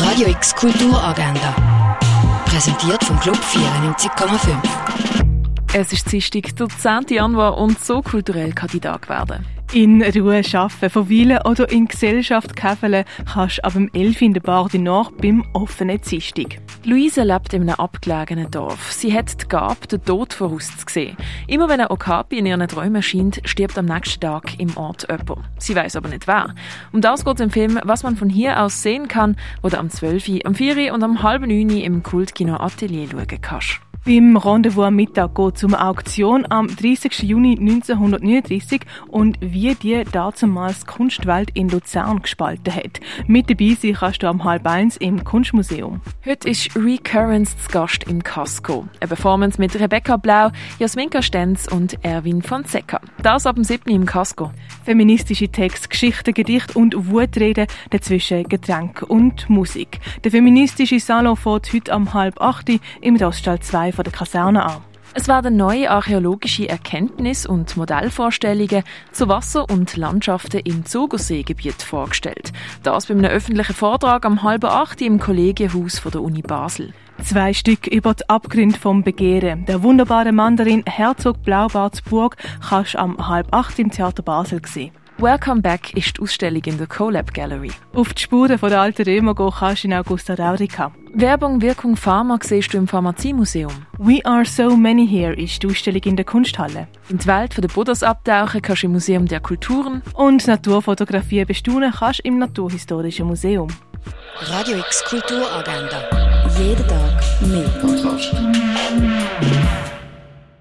Radio X Kulturagenda. Präsentiert vom Club 94,5. Es ist Dienstag, der 10. Januar und so kulturell kann die Tag werden. In Ruhe arbeiten, verweilen oder in Gesellschaft käfeln kannst du ab dem 11 in der Bar die Nacht beim offenen Dienstag. Luise lebt in einem abgelegenen Dorf. Sie hat die Gabe, den Tod vorauszusehen. Immer wenn ein Okapi in ihren Träumen erscheint, stirbt am nächsten Tag im Ort jemand. Sie weiß aber nicht wer. Um das geht im Film «Was man von hier aus sehen kann», wo du am 12., am 4. und am halben 9. im Kultkino Atelier schauen kannst. Beim Rendezvous am Mittag geht es um eine Auktion am 30. Juni 1939 und wie die damals Kunstwelt in Luzern gespalten hat. Mit dabei sein kannst du am halb eins im Kunstmuseum. Heute ist Recurrence zu Gast im Casco. Eine Performance mit Rebecca Blau, Jasminka Stenz und Erwin Fonseca. Das ab dem 7. im Casco. Feministische Texte, Geschichten, Gedichte und Wutreden, dazwischen Getränke und Musik. Der feministische Salon fährt heute am halb acht im Roststall 2 von der Kaserne an. Es werden neue archäologische Erkenntnisse und Modellvorstellungen zu Wasser- und Landschaften im Zugerseegebiet vorgestellt. Das bei einem öffentlichen Vortrag am halben acht im Kollegienhaus der Uni Basel. Zwei Stück über die Abgründe vom Begehren. Der wunderbare Mandarin Herzog Blaubartsburg kannst du am halb acht im Theater Basel sehen. Welcome Back ist die Ausstellung in der CoLab Gallery. Auf die Spuren von der alten Römer gehen kannst du in Augusta Raurica. Werbung Wirkung Pharma siehst du im Pharmaziemuseum. We Are So Many Here ist die Ausstellung in der Kunsthalle. In die Welt der Buddhas abtauchen kannst du im Museum der Kulturen. Und Naturfotografie bestaunen kannst du im Naturhistorischen Museum. Radio X Kulturagenda. Jeden Tag mehr.